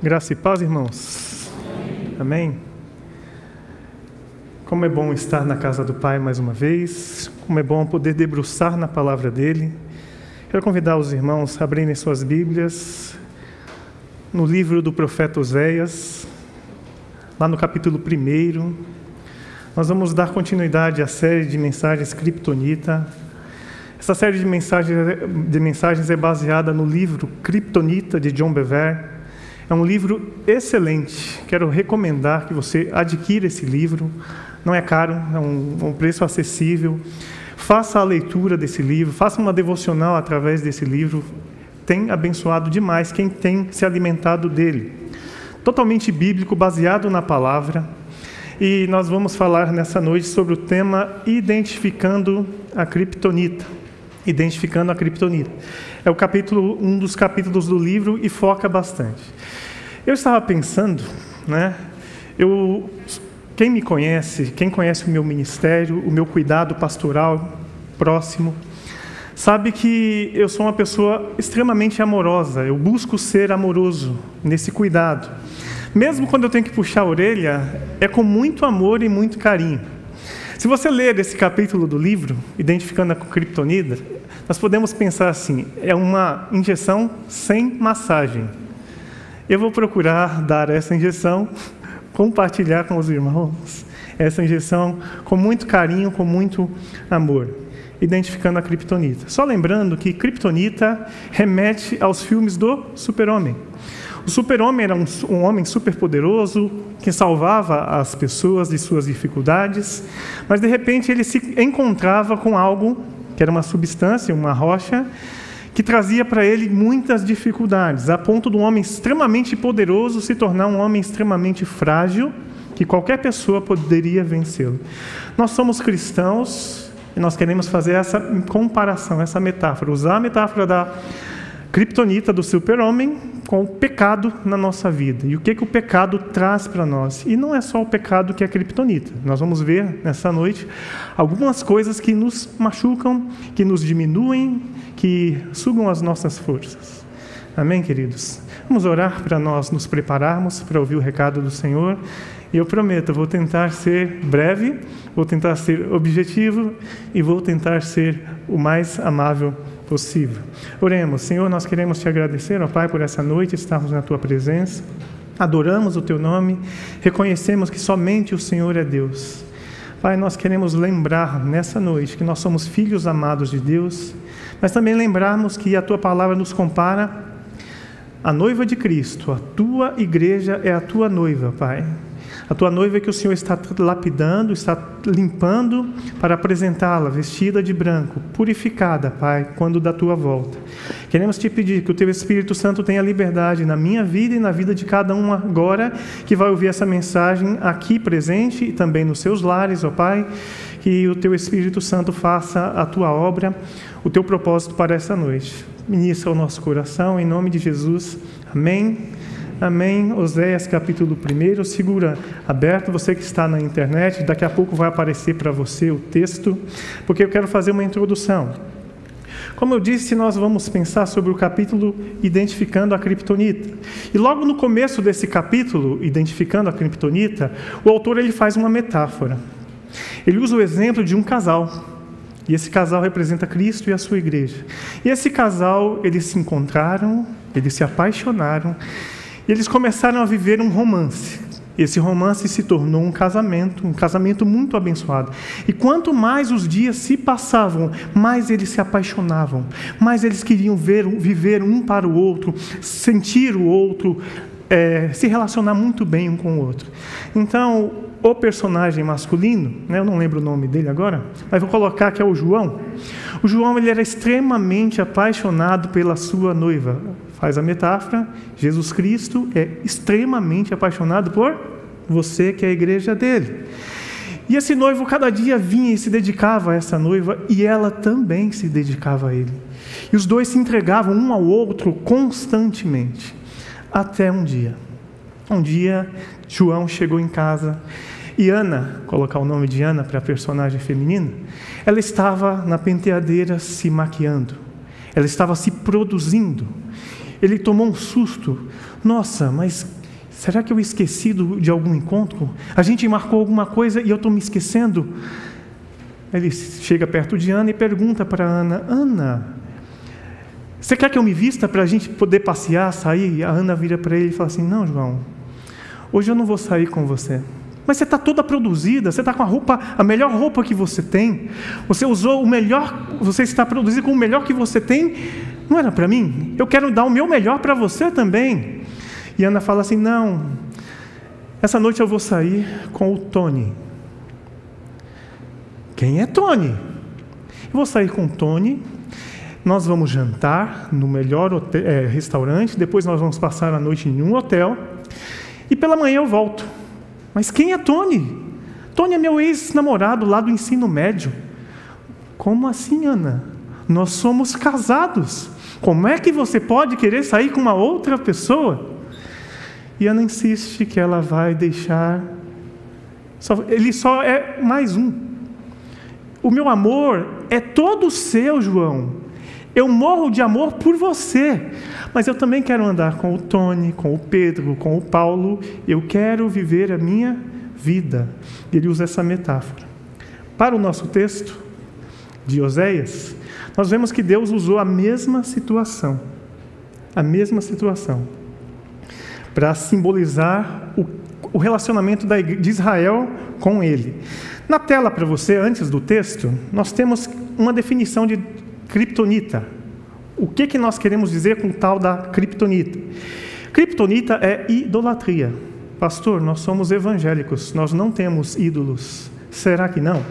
Graça e paz, irmãos. Amém. Como é bom estar na casa do Pai mais uma vez. Como é bom poder debruçar na palavra dele. Quero convidar os irmãos a abrirem suas Bíblias no livro do profeta Oséias, lá no capítulo 1. Nós vamos dar continuidade à série de mensagens Kryptonita. Essa série de mensagens, de mensagens é baseada no livro Kryptonita de John Bever é um livro excelente. Quero recomendar que você adquira esse livro. Não é caro, é um, um preço acessível. Faça a leitura desse livro, faça uma devocional através desse livro. Tem abençoado demais quem tem se alimentado dele. Totalmente bíblico, baseado na palavra. E nós vamos falar nessa noite sobre o tema Identificando a Kryptonita identificando a criptonita. É o capítulo, um dos capítulos do livro e foca bastante. Eu estava pensando, né? Eu, quem me conhece, quem conhece o meu ministério, o meu cuidado pastoral próximo, sabe que eu sou uma pessoa extremamente amorosa. Eu busco ser amoroso nesse cuidado. Mesmo quando eu tenho que puxar a orelha, é com muito amor e muito carinho. Se você ler esse capítulo do livro, Identificando a Criptonida, nós podemos pensar assim: é uma injeção sem massagem. Eu vou procurar dar essa injeção, compartilhar com os irmãos essa injeção com muito carinho, com muito amor, identificando a criptonita. Só lembrando que criptonita remete aos filmes do Super-Homem. O super-homem era um, um homem superpoderoso que salvava as pessoas de suas dificuldades, mas de repente ele se encontrava com algo que era uma substância, uma rocha, que trazia para ele muitas dificuldades, a ponto de um homem extremamente poderoso se tornar um homem extremamente frágil, que qualquer pessoa poderia vencê-lo. Nós somos cristãos e nós queremos fazer essa comparação, essa metáfora, usar a metáfora da criptonita do super-homem com o pecado na nossa vida. E o que, que o pecado traz para nós? E não é só o pecado que é criptonita. Nós vamos ver nessa noite algumas coisas que nos machucam, que nos diminuem, que sugam as nossas forças. Amém, queridos? Vamos orar para nós nos prepararmos para ouvir o recado do Senhor. E eu prometo, vou tentar ser breve, vou tentar ser objetivo e vou tentar ser o mais amável possível possível. Oremos, Senhor, nós queremos te agradecer, ó Pai, por essa noite estarmos na tua presença. Adoramos o teu nome, reconhecemos que somente o Senhor é Deus. Pai, nós queremos lembrar nessa noite que nós somos filhos amados de Deus, mas também lembrarmos que a tua palavra nos compara à noiva de Cristo. A tua igreja é a tua noiva, Pai. A tua noiva é que o Senhor está lapidando, está limpando para apresentá-la vestida de branco, purificada, Pai, quando da tua volta. Queremos te pedir que o teu Espírito Santo tenha liberdade na minha vida e na vida de cada um agora que vai ouvir essa mensagem aqui presente e também nos seus lares, ó Pai. Que o teu Espírito Santo faça a tua obra, o teu propósito para essa noite. Ministra o nosso coração, em nome de Jesus. Amém. Amém. Oséias capítulo 1. Segura aberto, você que está na internet, daqui a pouco vai aparecer para você o texto, porque eu quero fazer uma introdução. Como eu disse, nós vamos pensar sobre o capítulo Identificando a Criptonita. E logo no começo desse capítulo, Identificando a Criptonita, o autor ele faz uma metáfora. Ele usa o exemplo de um casal. E esse casal representa Cristo e a sua igreja. E esse casal, eles se encontraram, eles se apaixonaram e eles começaram a viver um romance. Esse romance se tornou um casamento, um casamento muito abençoado. E quanto mais os dias se passavam, mais eles se apaixonavam, mais eles queriam ver, viver um para o outro, sentir o outro, é, se relacionar muito bem um com o outro. Então, o personagem masculino, né, eu não lembro o nome dele agora, mas vou colocar que é o João. O João ele era extremamente apaixonado pela sua noiva, faz a metáfora, Jesus Cristo é extremamente apaixonado por você, que é a igreja dele. E esse noivo cada dia vinha e se dedicava a essa noiva, e ela também se dedicava a ele. E os dois se entregavam um ao outro constantemente, até um dia. Um dia, João chegou em casa e Ana, colocar o nome de Ana para a personagem feminina, ela estava na penteadeira se maquiando, ela estava se produzindo ele tomou um susto, Nossa, mas será que eu esqueci de algum encontro? A gente marcou alguma coisa e eu estou me esquecendo? Ele chega perto de Ana e pergunta para Ana: Ana, você quer que eu me vista para a gente poder passear, sair? A Ana vira para ele e fala assim: Não, João, hoje eu não vou sair com você. Mas você está toda produzida, você está com a roupa, a melhor roupa que você tem. Você usou o melhor, você está produzido com o melhor que você tem. Não era para mim? Eu quero dar o meu melhor para você também. E Ana fala assim: Não, essa noite eu vou sair com o Tony. Quem é Tony? Eu vou sair com o Tony. Nós vamos jantar no melhor hotel, é, restaurante. Depois nós vamos passar a noite em um hotel. E pela manhã eu volto. Mas quem é Tony? Tony é meu ex-namorado lá do ensino médio. Como assim, Ana? Nós somos casados. Como é que você pode querer sair com uma outra pessoa? E Ana insiste que ela vai deixar. Ele só é mais um. O meu amor é todo seu, João. Eu morro de amor por você, mas eu também quero andar com o Tony, com o Pedro, com o Paulo. Eu quero viver a minha vida. Ele usa essa metáfora. Para o nosso texto de Oséias, nós vemos que Deus usou a mesma situação, a mesma situação, para simbolizar o, o relacionamento de Israel com Ele. Na tela para você, antes do texto, nós temos uma definição de Kryptonita. O que, que nós queremos dizer com tal da Kryptonita? Kryptonita é idolatria. Pastor, nós somos evangélicos, nós não temos ídolos. Será que não?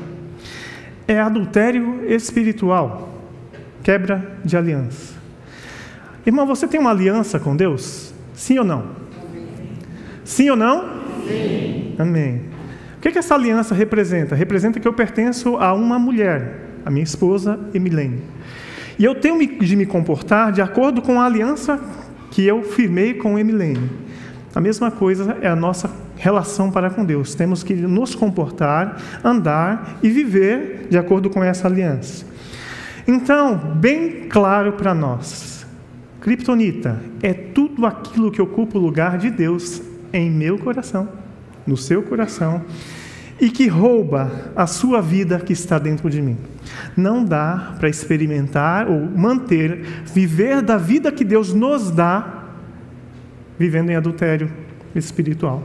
É adultério espiritual, quebra de aliança. Irmão, você tem uma aliança com Deus? Sim ou não? Sim ou não? Sim. Amém. O que, que essa aliança representa? Representa que eu pertenço a uma mulher, a minha esposa Emilene. E eu tenho de me comportar de acordo com a aliança que eu firmei com Emilene. A mesma coisa é a nossa relação para com Deus. Temos que nos comportar, andar e viver de acordo com essa aliança. Então, bem claro para nós: Kryptonita é tudo aquilo que ocupa o lugar de Deus em meu coração, no seu coração, e que rouba a sua vida que está dentro de mim. Não dá para experimentar ou manter, viver da vida que Deus nos dá, vivendo em adultério espiritual.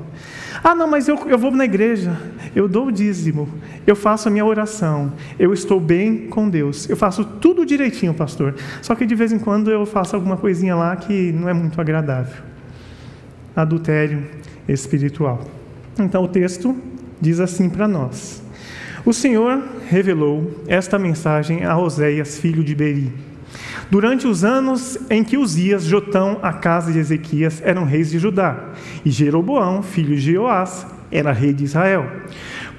Ah, não, mas eu, eu vou na igreja, eu dou o dízimo, eu faço a minha oração, eu estou bem com Deus, eu faço tudo direitinho, pastor. Só que de vez em quando eu faço alguma coisinha lá que não é muito agradável. Adultério espiritual. Então o texto diz assim para nós: O Senhor revelou esta mensagem a Oséias, filho de Beri. Durante os anos em que Uzias, Jotão, a casa de Ezequias eram reis de Judá, e Jeroboão, filho de Joás, era rei de Israel.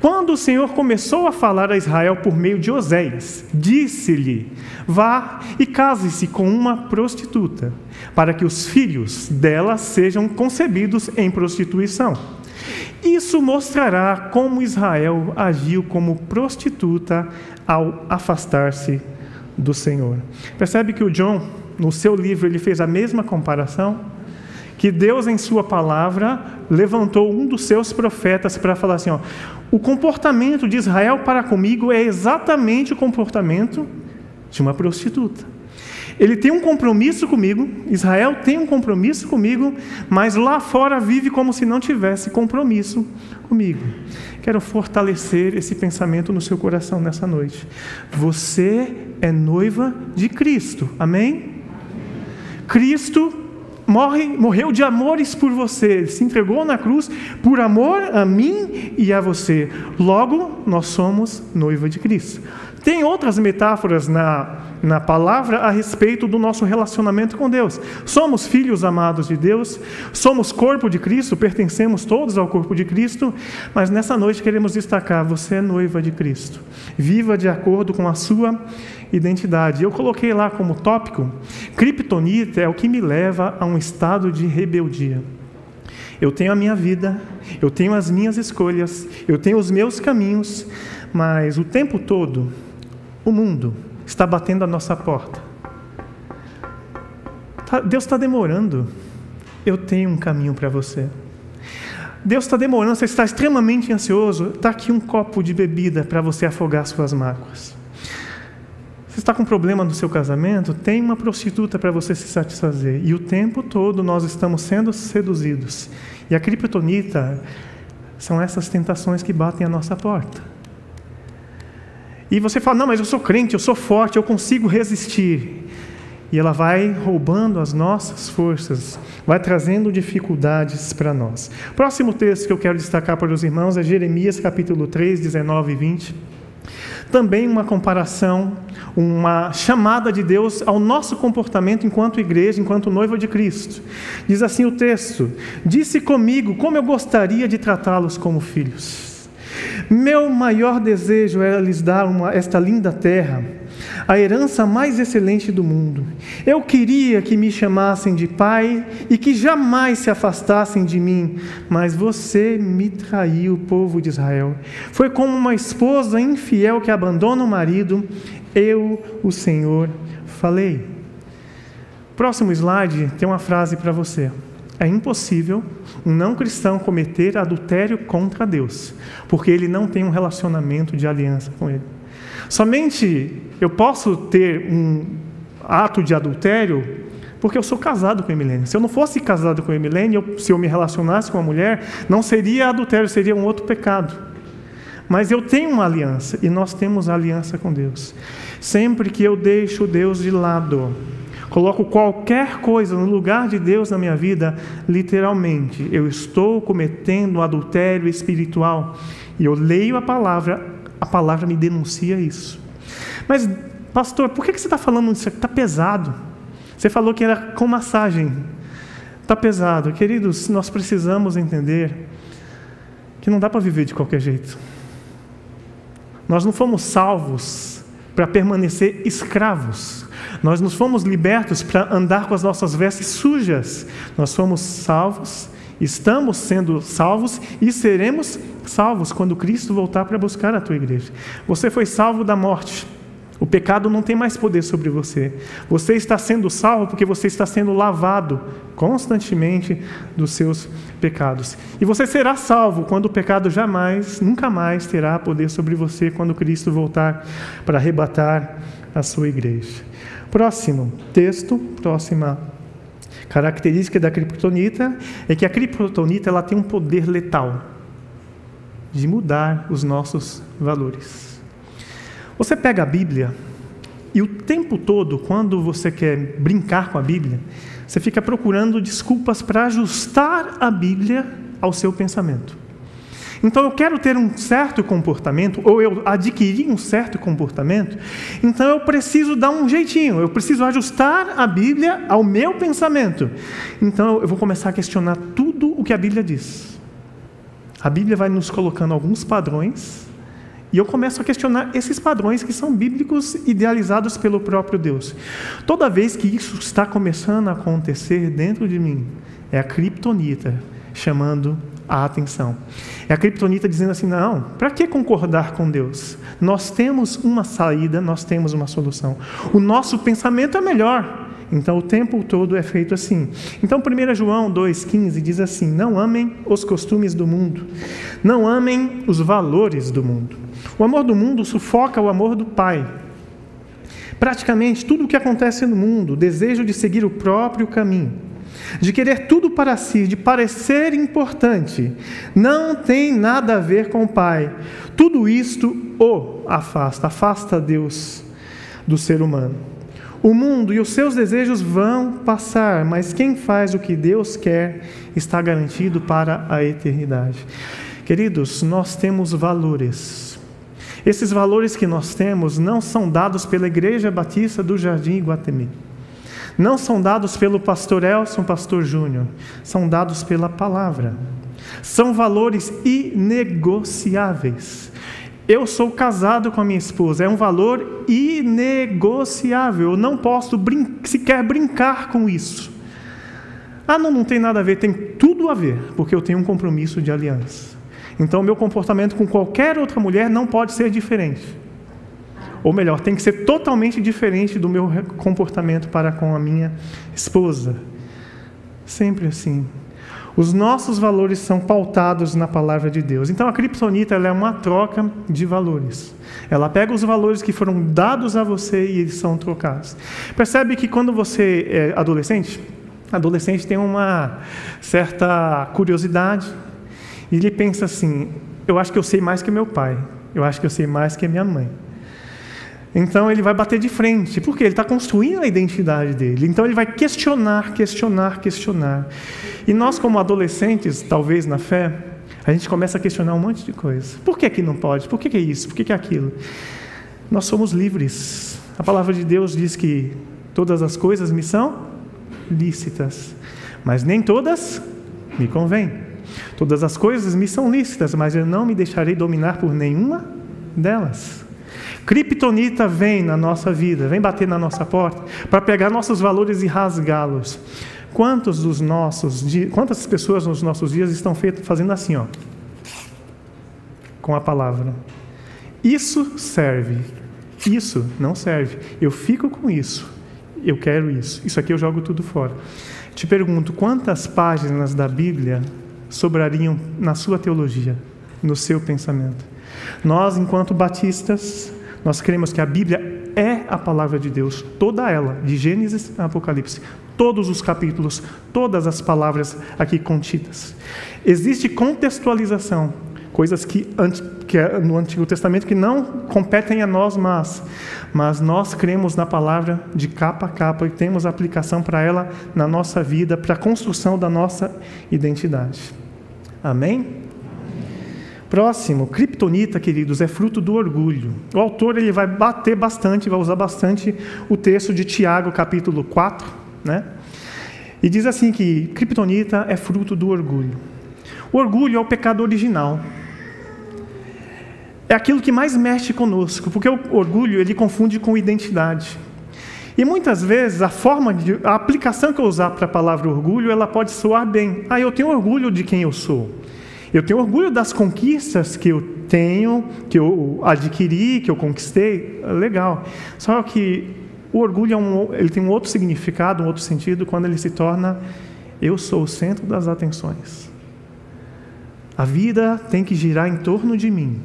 Quando o Senhor começou a falar a Israel por meio de Oséias, disse-lhe: Vá e case-se com uma prostituta, para que os filhos dela sejam concebidos em prostituição. Isso mostrará como Israel agiu como prostituta ao afastar-se do Senhor. Percebe que o John, no seu livro, ele fez a mesma comparação? Que Deus, em Sua palavra, levantou um dos seus profetas para falar assim: ó, o comportamento de Israel para comigo é exatamente o comportamento de uma prostituta. Ele tem um compromisso comigo, Israel tem um compromisso comigo, mas lá fora vive como se não tivesse compromisso comigo. Quero fortalecer esse pensamento no seu coração nessa noite. Você é noiva de Cristo, amém? Cristo morre, morreu de amores por você, se entregou na cruz por amor a mim e a você. Logo, nós somos noiva de Cristo. Tem outras metáforas na, na palavra a respeito do nosso relacionamento com Deus. Somos filhos amados de Deus, somos corpo de Cristo, pertencemos todos ao corpo de Cristo, mas nessa noite queremos destacar: você é noiva de Cristo. Viva de acordo com a sua identidade. Eu coloquei lá como tópico: Kryptonita é o que me leva a um estado de rebeldia. Eu tenho a minha vida, eu tenho as minhas escolhas, eu tenho os meus caminhos, mas o tempo todo o mundo está batendo a nossa porta. Tá, Deus está demorando. eu tenho um caminho para você. Deus está demorando, você está extremamente ansioso, está aqui um copo de bebida para você afogar suas mágoas. Você está com problema no seu casamento? Tem uma prostituta para você se satisfazer. E o tempo todo nós estamos sendo seduzidos. E a criptonita são essas tentações que batem a nossa porta. E você fala: Não, mas eu sou crente, eu sou forte, eu consigo resistir. E ela vai roubando as nossas forças, vai trazendo dificuldades para nós. Próximo texto que eu quero destacar para os irmãos é Jeremias capítulo 3, 19 e 20. Também uma comparação, uma chamada de Deus ao nosso comportamento enquanto igreja, enquanto noiva de Cristo. Diz assim o texto: Disse comigo como eu gostaria de tratá-los como filhos. Meu maior desejo era lhes dar uma, esta linda terra a herança mais excelente do mundo. Eu queria que me chamassem de pai e que jamais se afastassem de mim, mas você me traiu, povo de Israel. Foi como uma esposa infiel que abandona o marido, eu, o Senhor, falei. Próximo slide tem uma frase para você. É impossível um não cristão cometer adultério contra Deus, porque ele não tem um relacionamento de aliança com Ele. Somente eu posso ter um ato de adultério porque eu sou casado com a Emilene. Se eu não fosse casado com a Emilene, eu, se eu me relacionasse com uma mulher, não seria adultério, seria um outro pecado. Mas eu tenho uma aliança e nós temos aliança com Deus. Sempre que eu deixo Deus de lado, coloco qualquer coisa no lugar de Deus na minha vida, literalmente, eu estou cometendo um adultério espiritual. E eu leio a palavra a palavra me denuncia isso. Mas, pastor, por que você está falando isso? Está pesado. Você falou que era com massagem. Está pesado. Queridos, nós precisamos entender que não dá para viver de qualquer jeito. Nós não fomos salvos para permanecer escravos. Nós não fomos libertos para andar com as nossas vestes sujas. Nós fomos salvos Estamos sendo salvos e seremos salvos quando Cristo voltar para buscar a tua igreja. Você foi salvo da morte. O pecado não tem mais poder sobre você. Você está sendo salvo porque você está sendo lavado constantemente dos seus pecados. E você será salvo quando o pecado jamais, nunca mais terá poder sobre você quando Cristo voltar para arrebatar a sua igreja. Próximo texto, próxima Característica da criptonita é que a criptonita ela tem um poder letal de mudar os nossos valores. Você pega a Bíblia e o tempo todo, quando você quer brincar com a Bíblia, você fica procurando desculpas para ajustar a Bíblia ao seu pensamento. Então eu quero ter um certo comportamento, ou eu adquiri um certo comportamento, então eu preciso dar um jeitinho, eu preciso ajustar a Bíblia ao meu pensamento. Então eu vou começar a questionar tudo o que a Bíblia diz. A Bíblia vai nos colocando alguns padrões, e eu começo a questionar esses padrões que são bíblicos idealizados pelo próprio Deus. Toda vez que isso está começando a acontecer dentro de mim, é a criptonita chamando a atenção. É a criptonita dizendo assim: não, para que concordar com Deus? Nós temos uma saída, nós temos uma solução. O nosso pensamento é melhor. Então o tempo todo é feito assim. Então 1 João 2,15 diz assim: Não amem os costumes do mundo, não amem os valores do mundo. O amor do mundo sufoca o amor do Pai. Praticamente tudo o que acontece no mundo, o desejo de seguir o próprio caminho de querer tudo para si, de parecer importante, não tem nada a ver com o Pai. Tudo isto o afasta, afasta Deus do ser humano. O mundo e os seus desejos vão passar, mas quem faz o que Deus quer está garantido para a eternidade. Queridos, nós temos valores. Esses valores que nós temos não são dados pela Igreja Batista do Jardim Guatemi não são dados pelo pastor Elson, pastor Júnior, são dados pela palavra. São valores inegociáveis. Eu sou casado com a minha esposa, é um valor inegociável. Eu não posso brin sequer brincar com isso. Ah, não, não tem nada a ver, tem tudo a ver, porque eu tenho um compromisso de aliança. Então, meu comportamento com qualquer outra mulher não pode ser diferente. Ou melhor, tem que ser totalmente diferente do meu comportamento para com a minha esposa. Sempre assim. Os nossos valores são pautados na palavra de Deus. Então a criptonita é uma troca de valores. Ela pega os valores que foram dados a você e eles são trocados. Percebe que quando você é adolescente, adolescente tem uma certa curiosidade e ele pensa assim: eu acho que eu sei mais que meu pai, eu acho que eu sei mais que minha mãe. Então ele vai bater de frente, porque ele está construindo a identidade dele. Então ele vai questionar, questionar, questionar. E nós, como adolescentes, talvez na fé, a gente começa a questionar um monte de coisa. Por que, que não pode? Por que, é isso? Por que é aquilo? Nós somos livres. A palavra de Deus diz que todas as coisas me são lícitas, mas nem todas me convêm. Todas as coisas me são lícitas, mas eu não me deixarei dominar por nenhuma delas. Kryptonita vem na nossa vida, vem bater na nossa porta para pegar nossos valores e rasgá-los. Quantos dos nossos, quantas pessoas nos nossos dias estão feito, fazendo assim, ó, com a palavra? Isso serve, isso não serve. Eu fico com isso, eu quero isso. Isso aqui eu jogo tudo fora. Te pergunto, quantas páginas da Bíblia sobrariam na sua teologia, no seu pensamento? Nós, enquanto batistas, nós cremos que a Bíblia é a palavra de Deus, toda ela, de Gênesis a Apocalipse, todos os capítulos, todas as palavras aqui contidas. Existe contextualização, coisas que, que é no Antigo Testamento que não competem a nós, mas, mas nós cremos na palavra de capa a capa e temos aplicação para ela na nossa vida, para a construção da nossa identidade. Amém? Próximo, Kryptonita, queridos, é fruto do orgulho. O autor ele vai bater bastante, vai usar bastante o texto de Tiago, capítulo 4, né? E diz assim que Kryptonita é fruto do orgulho. O orgulho é o pecado original. É aquilo que mais mexe conosco, porque o orgulho ele confunde com identidade. E muitas vezes a forma de a aplicação que eu usar para a palavra orgulho, ela pode soar bem. Ah, eu tenho orgulho de quem eu sou. Eu tenho orgulho das conquistas que eu tenho, que eu adquiri, que eu conquistei, legal. Só que o orgulho é um, ele tem um outro significado, um outro sentido quando ele se torna eu sou o centro das atenções. A vida tem que girar em torno de mim.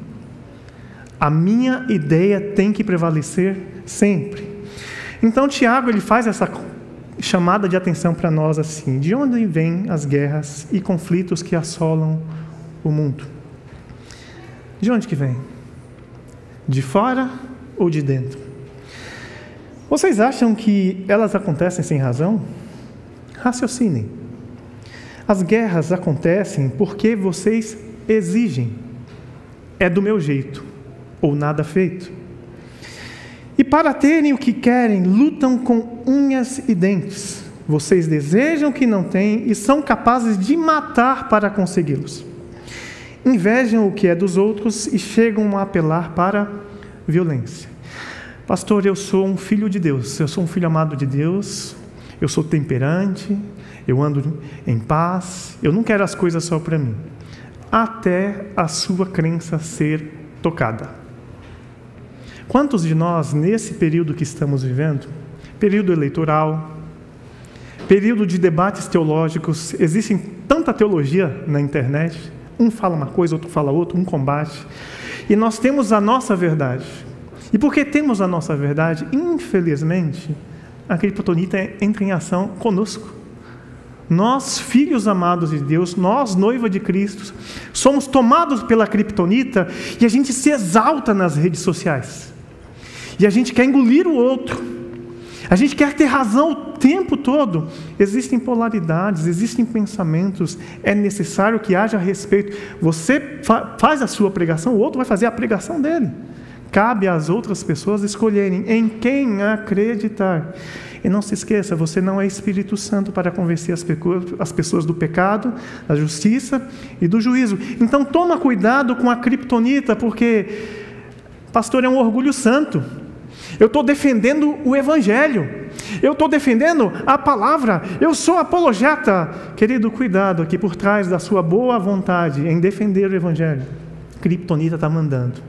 A minha ideia tem que prevalecer sempre. Então Tiago ele faz essa chamada de atenção para nós assim: de onde vêm as guerras e conflitos que assolam o mundo. De onde que vem? De fora ou de dentro? Vocês acham que elas acontecem sem razão? Raciocinem. As guerras acontecem porque vocês exigem. É do meu jeito, ou nada feito. E para terem o que querem, lutam com unhas e dentes. Vocês desejam o que não têm e são capazes de matar para consegui-los invejam o que é dos outros e chegam a apelar para violência. Pastor, eu sou um filho de Deus, eu sou um filho amado de Deus, eu sou temperante, eu ando em paz, eu não quero as coisas só para mim, até a sua crença ser tocada. Quantos de nós, nesse período que estamos vivendo, período eleitoral, período de debates teológicos, existe tanta teologia na internet, um fala uma coisa, outro fala outra, um combate. E nós temos a nossa verdade. E porque temos a nossa verdade, infelizmente, a criptonita entra em ação conosco. Nós, filhos amados de Deus, nós, noiva de Cristo, somos tomados pela criptonita e a gente se exalta nas redes sociais. E a gente quer engolir o outro. A gente quer ter razão tempo todo. Existem polaridades, existem pensamentos. É necessário que haja respeito. Você fa faz a sua pregação, o outro vai fazer a pregação dele. Cabe às outras pessoas escolherem em quem acreditar. E não se esqueça, você não é Espírito Santo para convencer as, as pessoas do pecado, da justiça e do juízo. Então toma cuidado com a criptonita, porque pastor é um orgulho santo. Eu estou defendendo o Evangelho. Eu estou defendendo a palavra. Eu sou apologeta. Querido, cuidado aqui por trás da sua boa vontade em defender o Evangelho. Kryptonita está mandando.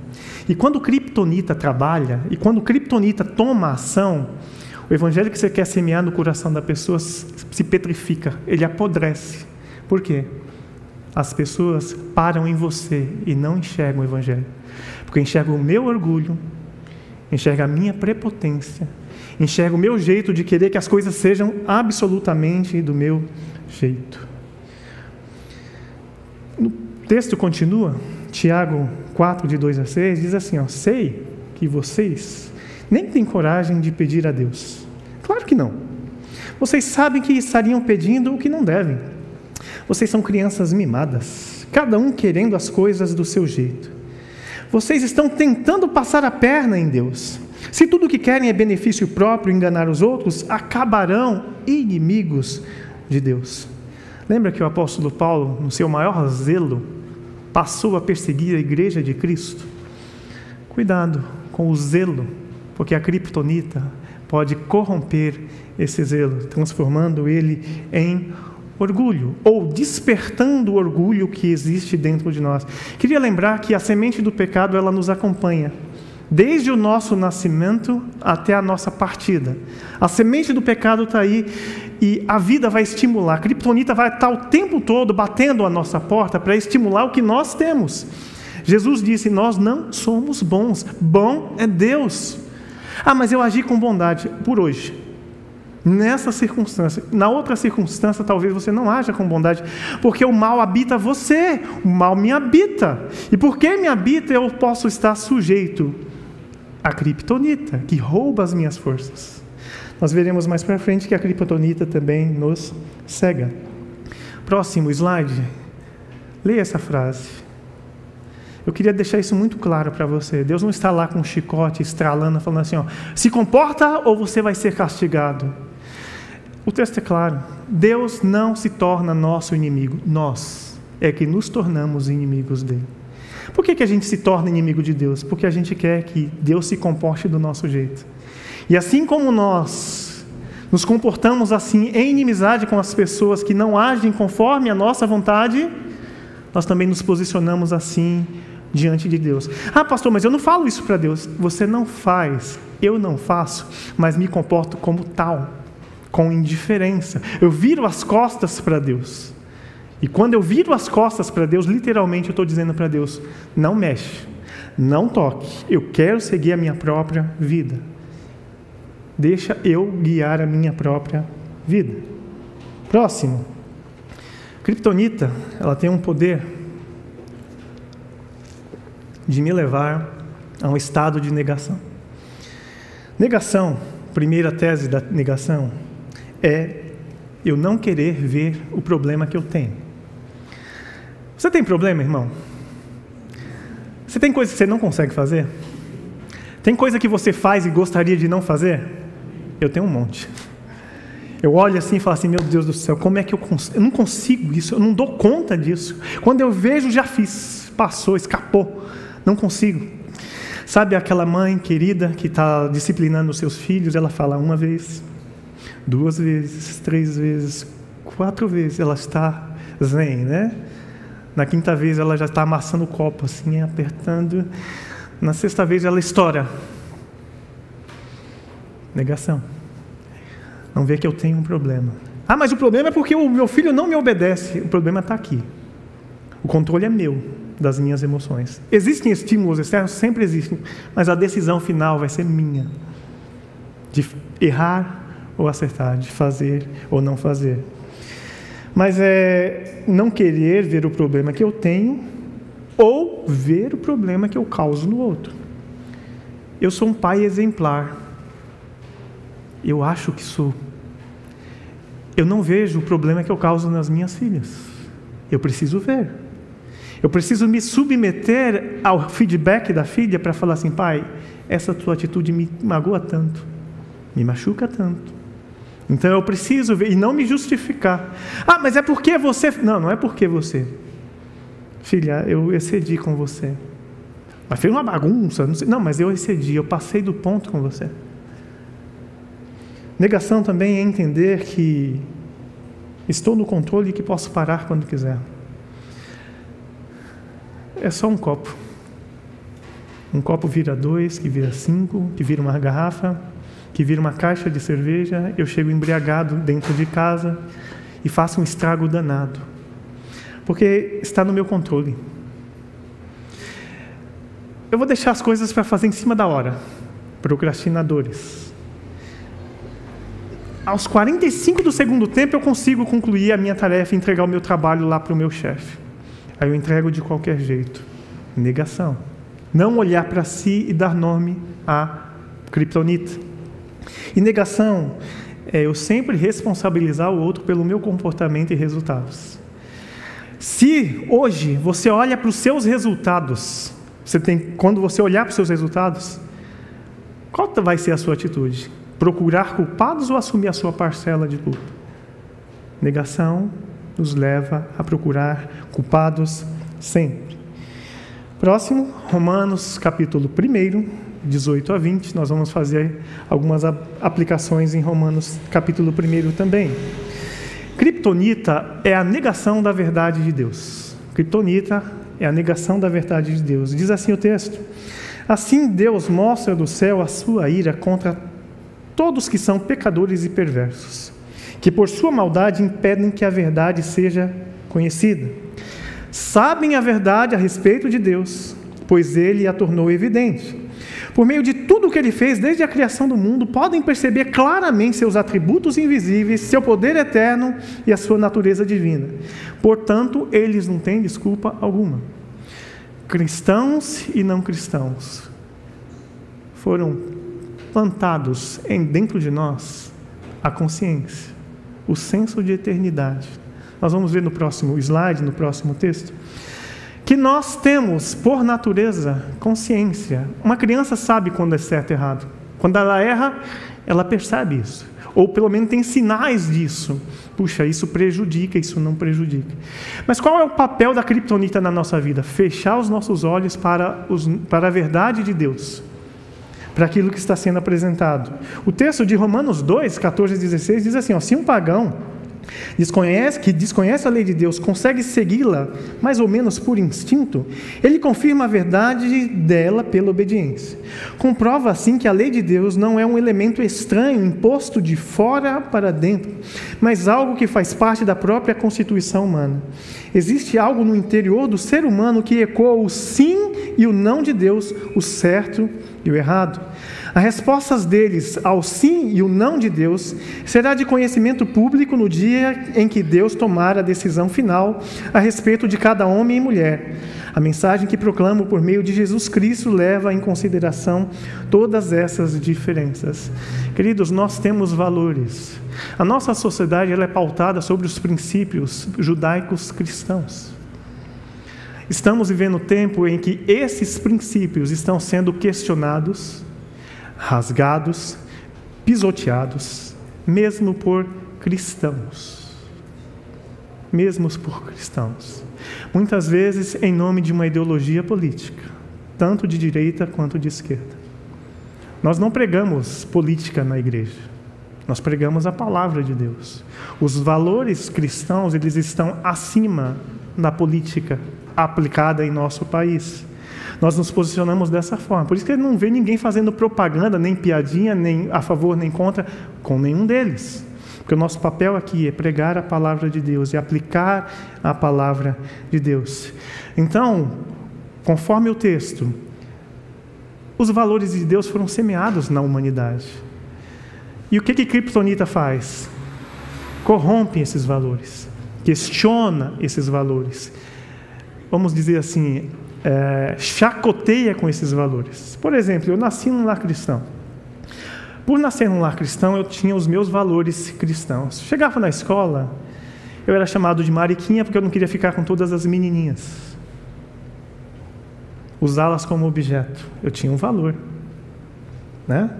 E quando o Kryptonita trabalha, e quando o Kryptonita toma ação, O evangelho que você quer semear no coração da pessoa se petrifica, ele apodrece. Por quê? As pessoas param em você e não enxergam o evangelho. Porque enxergam o meu orgulho, enxergam a minha prepotência, enxergam o meu jeito de querer que as coisas sejam absolutamente do meu jeito. O texto continua, Tiago 4, de 2 a 6, diz assim: ó, Sei que vocês nem têm coragem de pedir a Deus. Claro que não. Vocês sabem que estariam pedindo o que não devem. Vocês são crianças mimadas, cada um querendo as coisas do seu jeito. Vocês estão tentando passar a perna em Deus. Se tudo o que querem é benefício próprio, enganar os outros, acabarão inimigos de Deus. Lembra que o apóstolo Paulo, no seu maior zelo, passou a perseguir a igreja de Cristo? Cuidado com o zelo, porque a criptonita pode corromper esse zelo, transformando ele em orgulho ou despertando o orgulho que existe dentro de nós. Queria lembrar que a semente do pecado ela nos acompanha desde o nosso nascimento até a nossa partida. A semente do pecado está aí e a vida vai estimular. A criptonita vai estar o tempo todo batendo a nossa porta para estimular o que nós temos. Jesus disse: Nós não somos bons, bom é Deus. Ah, mas eu agi com bondade por hoje. Nessa circunstância, na outra circunstância, talvez você não haja com bondade, porque o mal habita você, o mal me habita. E porque me habita, eu posso estar sujeito a criptonita, que rouba as minhas forças. Nós veremos mais para frente que a criptonita também nos cega. Próximo slide. Leia essa frase. Eu queria deixar isso muito claro para você. Deus não está lá com um chicote estralando, falando assim: ó, se comporta ou você vai ser castigado. O texto é claro. Deus não se torna nosso inimigo. Nós é que nos tornamos inimigos dele. Por que, que a gente se torna inimigo de Deus? Porque a gente quer que Deus se comporte do nosso jeito. E assim como nós nos comportamos assim em inimizade com as pessoas que não agem conforme a nossa vontade, nós também nos posicionamos assim diante de Deus. Ah, pastor, mas eu não falo isso para Deus. Você não faz, eu não faço, mas me comporto como tal, com indiferença. Eu viro as costas para Deus. E quando eu viro as costas para Deus, literalmente eu estou dizendo para Deus: não mexe, não toque, eu quero seguir a minha própria vida. Deixa eu guiar a minha própria vida. Próximo. Kryptonita, ela tem um poder de me levar a um estado de negação. Negação, primeira tese da negação, é eu não querer ver o problema que eu tenho. Você tem problema, irmão? Você tem coisa que você não consegue fazer? Tem coisa que você faz e gostaria de não fazer? Eu tenho um monte. Eu olho assim e falo assim: meu Deus do céu, como é que eu consigo? Eu não consigo isso, eu não dou conta disso. Quando eu vejo, já fiz, passou, escapou. Não consigo. Sabe aquela mãe querida que está disciplinando os seus filhos? Ela fala uma vez, duas vezes, três vezes, quatro vezes. Ela está zen, né? Na quinta vez ela já está amassando o copo, assim, apertando. Na sexta vez ela estoura. Negação. Não vê que eu tenho um problema. Ah, mas o problema é porque o meu filho não me obedece. O problema está aqui. O controle é meu das minhas emoções. Existem estímulos externos? Sempre existem. Mas a decisão final vai ser minha. De errar ou acertar, de fazer ou não fazer mas é não querer ver o problema que eu tenho ou ver o problema que eu causo no outro. Eu sou um pai exemplar. Eu acho que sou. Eu não vejo o problema que eu causo nas minhas filhas. Eu preciso ver. Eu preciso me submeter ao feedback da filha para falar assim, pai, essa tua atitude me magoa tanto, me machuca tanto. Então eu preciso ver e não me justificar. Ah, mas é porque você. Não, não é porque você. Filha, eu excedi com você. Mas fez uma bagunça. Não, sei. não, mas eu excedi, eu passei do ponto com você. Negação também é entender que estou no controle e que posso parar quando quiser. É só um copo. Um copo vira dois, que vira cinco, que vira uma garrafa, que vira uma caixa de cerveja, eu chego embriagado dentro de casa e faço um estrago danado. Porque está no meu controle. Eu vou deixar as coisas para fazer em cima da hora. Procrastinadores. Aos 45 do segundo tempo eu consigo concluir a minha tarefa e entregar o meu trabalho lá para o meu chefe. Aí eu entrego de qualquer jeito. Negação. Não olhar para si e dar nome a criptonita. E negação é eu sempre responsabilizar o outro pelo meu comportamento e resultados. Se hoje você olha para os seus resultados, você tem, quando você olhar para os seus resultados, qual vai ser a sua atitude? Procurar culpados ou assumir a sua parcela de culpa? Negação nos leva a procurar culpados sempre. Próximo, Romanos capítulo 1, 18 a 20. Nós vamos fazer algumas aplicações em Romanos capítulo 1 também. Kryptonita é a negação da verdade de Deus. Kryptonita é a negação da verdade de Deus. Diz assim o texto: Assim Deus mostra do céu a sua ira contra todos que são pecadores e perversos, que por sua maldade impedem que a verdade seja conhecida. Sabem a verdade a respeito de Deus, pois ele a tornou evidente por meio de tudo o que ele fez desde a criação do mundo, podem perceber claramente seus atributos invisíveis, seu poder eterno e a sua natureza divina. Portanto, eles não têm desculpa alguma. Cristãos e não cristãos foram plantados em dentro de nós a consciência, o senso de eternidade. Nós vamos ver no próximo slide, no próximo texto que nós temos, por natureza, consciência. Uma criança sabe quando é certo e errado. Quando ela erra, ela percebe isso. Ou pelo menos tem sinais disso. Puxa, isso prejudica, isso não prejudica. Mas qual é o papel da criptonita na nossa vida? Fechar os nossos olhos para, os, para a verdade de Deus, para aquilo que está sendo apresentado. O texto de Romanos 2, 14 e 16 diz assim: ó, se um pagão desconhece, que desconhece a lei de Deus, consegue segui-la mais ou menos por instinto, ele confirma a verdade dela pela obediência. Comprova assim que a lei de Deus não é um elemento estranho imposto de fora para dentro, mas algo que faz parte da própria constituição humana. Existe algo no interior do ser humano que ecoa o sim e o não de Deus, o certo e o errado. As respostas deles ao sim e o não de Deus será de conhecimento público no dia em que Deus tomar a decisão final a respeito de cada homem e mulher. A mensagem que proclamo por meio de Jesus Cristo leva em consideração todas essas diferenças. Queridos, nós temos valores. A nossa sociedade é pautada sobre os princípios judaicos cristãos. Estamos vivendo um tempo em que esses princípios estão sendo questionados, rasgados, pisoteados, mesmo por cristãos. Mesmo por cristãos. Muitas vezes em nome de uma ideologia política, tanto de direita quanto de esquerda. Nós não pregamos política na igreja. Nós pregamos a palavra de Deus. Os valores cristãos, eles estão acima da política aplicada em nosso país. Nós nos posicionamos dessa forma. Por isso que ele não vê ninguém fazendo propaganda, nem piadinha, nem a favor, nem contra, com nenhum deles. Porque o nosso papel aqui é pregar a palavra de Deus e aplicar a palavra de Deus. Então, conforme o texto, os valores de Deus foram semeados na humanidade. E o que que Kryptonita faz? Corrompe esses valores, questiona esses valores. Vamos dizer assim, é, chacoteia com esses valores. Por exemplo, eu nasci num lar cristão. Por nascer num lar cristão, eu tinha os meus valores cristãos. Chegava na escola, eu era chamado de mariquinha porque eu não queria ficar com todas as menininhas. Usá-las como objeto. Eu tinha um valor. Né?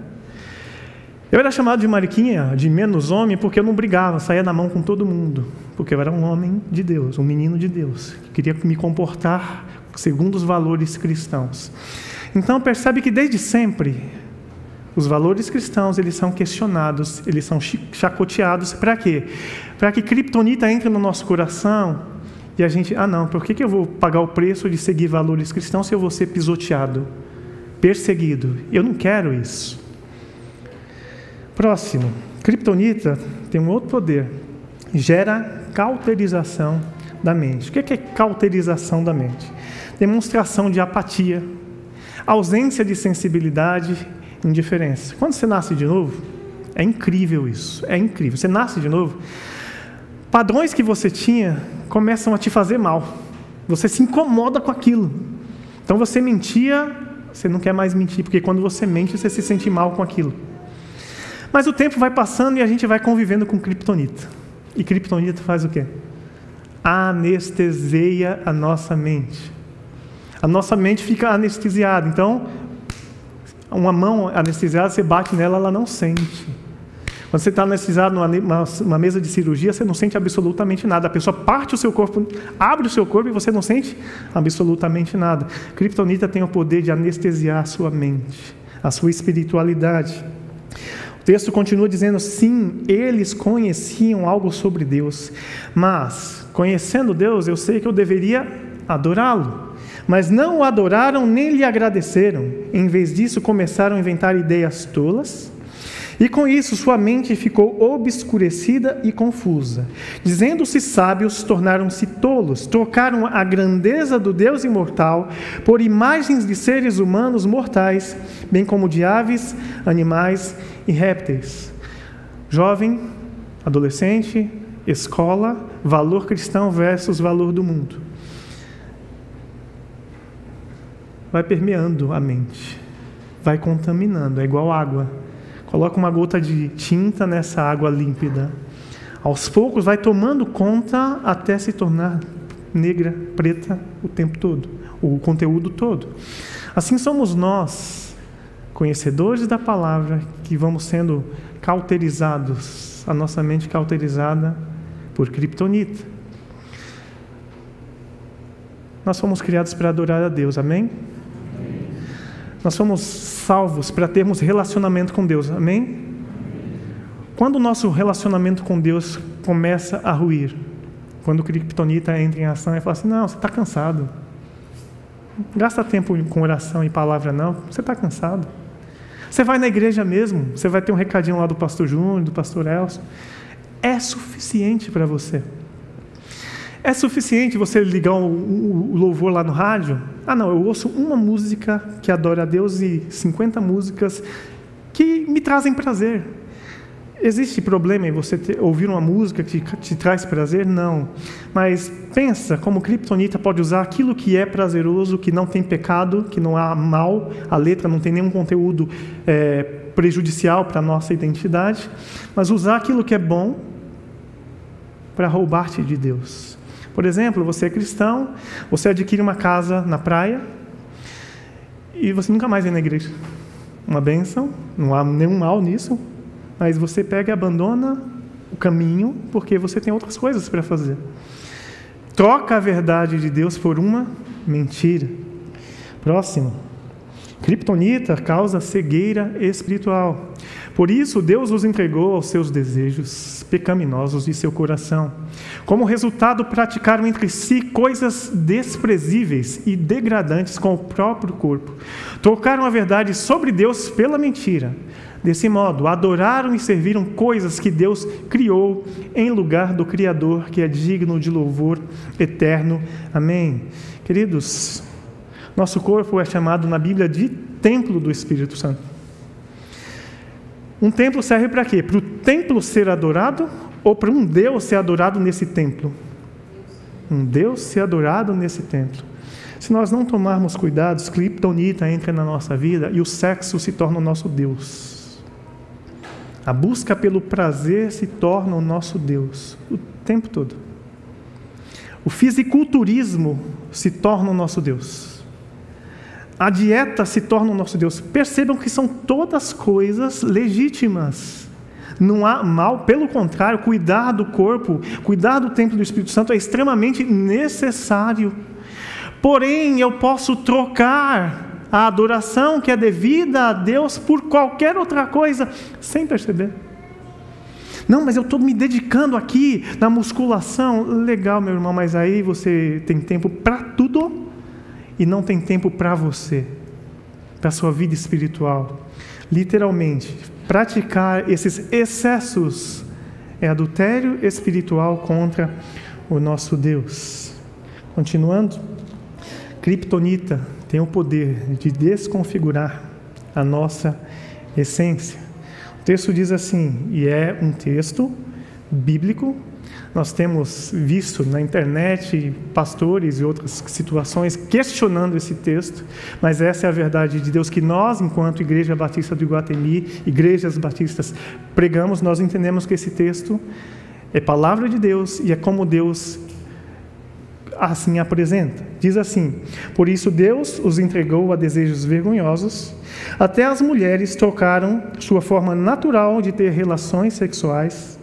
Eu era chamado de mariquinha, de menos homem, porque eu não brigava, saía na mão com todo mundo. Porque eu era um homem de Deus, um menino de Deus, que queria me comportar segundo os valores cristãos. Então percebe que desde sempre os valores cristãos eles são questionados, eles são chacoteados para quê? Para que criptonita entre no nosso coração e a gente, ah não, por que, que eu vou pagar o preço de seguir valores cristãos se eu vou ser pisoteado, perseguido? Eu não quero isso. Próximo. Kryptonita tem um outro poder. Gera cauterização da mente. O que é cauterização da mente? Demonstração de apatia, ausência de sensibilidade, indiferença. Quando você nasce de novo, é incrível isso. É incrível. Você nasce de novo, padrões que você tinha começam a te fazer mal. Você se incomoda com aquilo. Então você mentia, você não quer mais mentir, porque quando você mente, você se sente mal com aquilo. Mas o tempo vai passando e a gente vai convivendo com criptonita. E criptonita faz o quê? Anestesia a nossa mente. A nossa mente fica anestesiada. Então, uma mão anestesiada, você bate nela, ela não sente. Quando você está anestesiado numa, mesa de cirurgia, você não sente absolutamente nada. A pessoa parte o seu corpo, abre o seu corpo e você não sente absolutamente nada. Kryptonita tem o poder de anestesiar a sua mente, a sua espiritualidade. O texto continua dizendo: sim, eles conheciam algo sobre Deus, mas, conhecendo Deus, eu sei que eu deveria adorá-lo. Mas não o adoraram nem lhe agradeceram. Em vez disso, começaram a inventar ideias tolas e com isso sua mente ficou obscurecida e confusa. Dizendo-se sábios, tornaram-se tolos, trocaram a grandeza do Deus imortal por imagens de seres humanos mortais, bem como de aves, animais e répteis. Jovem, adolescente, escola, valor cristão versus valor do mundo. Vai permeando a mente, vai contaminando, é igual água Coloca uma gota de tinta nessa água límpida. Aos poucos vai tomando conta até se tornar negra, preta o tempo todo, o conteúdo todo. Assim somos nós, conhecedores da palavra, que vamos sendo cauterizados, a nossa mente cauterizada por criptonita. Nós fomos criados para adorar a Deus, amém? Nós somos salvos para termos relacionamento com Deus, amém? Quando o nosso relacionamento com Deus começa a ruir, quando o criptonita entra em ação e fala assim: não, você está cansado. Gasta tempo com oração e palavra, não, você está cansado. Você vai na igreja mesmo, você vai ter um recadinho lá do pastor Júnior, do pastor Elcio. É suficiente para você. É suficiente você ligar o, o, o, louvor lá no rádio? Ah, não, eu ouço uma música que adora a Deus e 50 músicas que me trazem prazer. Existe problema em você ter, ouvir uma música que te, traz prazer? Não. Mas pensa como Kryptonita pode usar aquilo que é prazeroso, que não tem pecado, que não há mal, a letra não tem nenhum conteúdo é, prejudicial para a nossa identidade, mas usar aquilo que é bom para roubar-te de Deus. Por exemplo, você é cristão, você adquire uma casa na praia e você nunca mais vem na igreja. Uma benção, não há nenhum mal nisso, mas você pega e abandona o caminho porque você tem outras coisas para fazer. Troca a verdade de Deus por uma mentira. Próximo. Kryptonita causa cegueira espiritual. Por isso, Deus os entregou aos seus desejos pecaminosos de seu coração. Como resultado, praticaram entre si coisas desprezíveis e degradantes com o próprio corpo. Trocaram a verdade sobre Deus pela mentira. Desse modo, adoraram e serviram coisas que Deus criou em lugar do Criador, que é digno de louvor eterno. Amém. Queridos, nosso corpo é chamado na Bíblia de templo do Espírito Santo. Um templo serve para quê? Para o templo ser adorado ou para um Deus ser adorado nesse templo? Um Deus ser adorado nesse templo. Se nós não tomarmos cuidados, Kryptonita entra na nossa vida e o sexo se torna o nosso Deus. A busca pelo prazer se torna o nosso Deus o tempo todo. O fisiculturismo se torna o nosso Deus a dieta se torna o nosso Deus. Percebam que são todas coisas legítimas. Não há mal, pelo contrário, cuidar do corpo, cuidar do templo do Espírito Santo é extremamente necessário. Porém, eu posso trocar a adoração que é devida a Deus por qualquer outra coisa, sem perceber. Não, mas eu estou me dedicando aqui na musculação. Legal, meu irmão, mas aí você tem tempo para tudo e não tem tempo para você, para sua vida espiritual. Literalmente, praticar esses excessos é adultério espiritual contra o nosso Deus. Continuando, Kryptonita tem o poder de desconfigurar a nossa essência. O texto diz assim, e é um texto bíblico. Nós temos visto na internet pastores e outras situações questionando esse texto, mas essa é a verdade de Deus que nós, enquanto Igreja Batista do Iguatemi, igrejas batistas, pregamos, nós entendemos que esse texto é palavra de Deus e é como Deus assim apresenta. Diz assim: Por isso Deus os entregou a desejos vergonhosos, até as mulheres trocaram sua forma natural de ter relações sexuais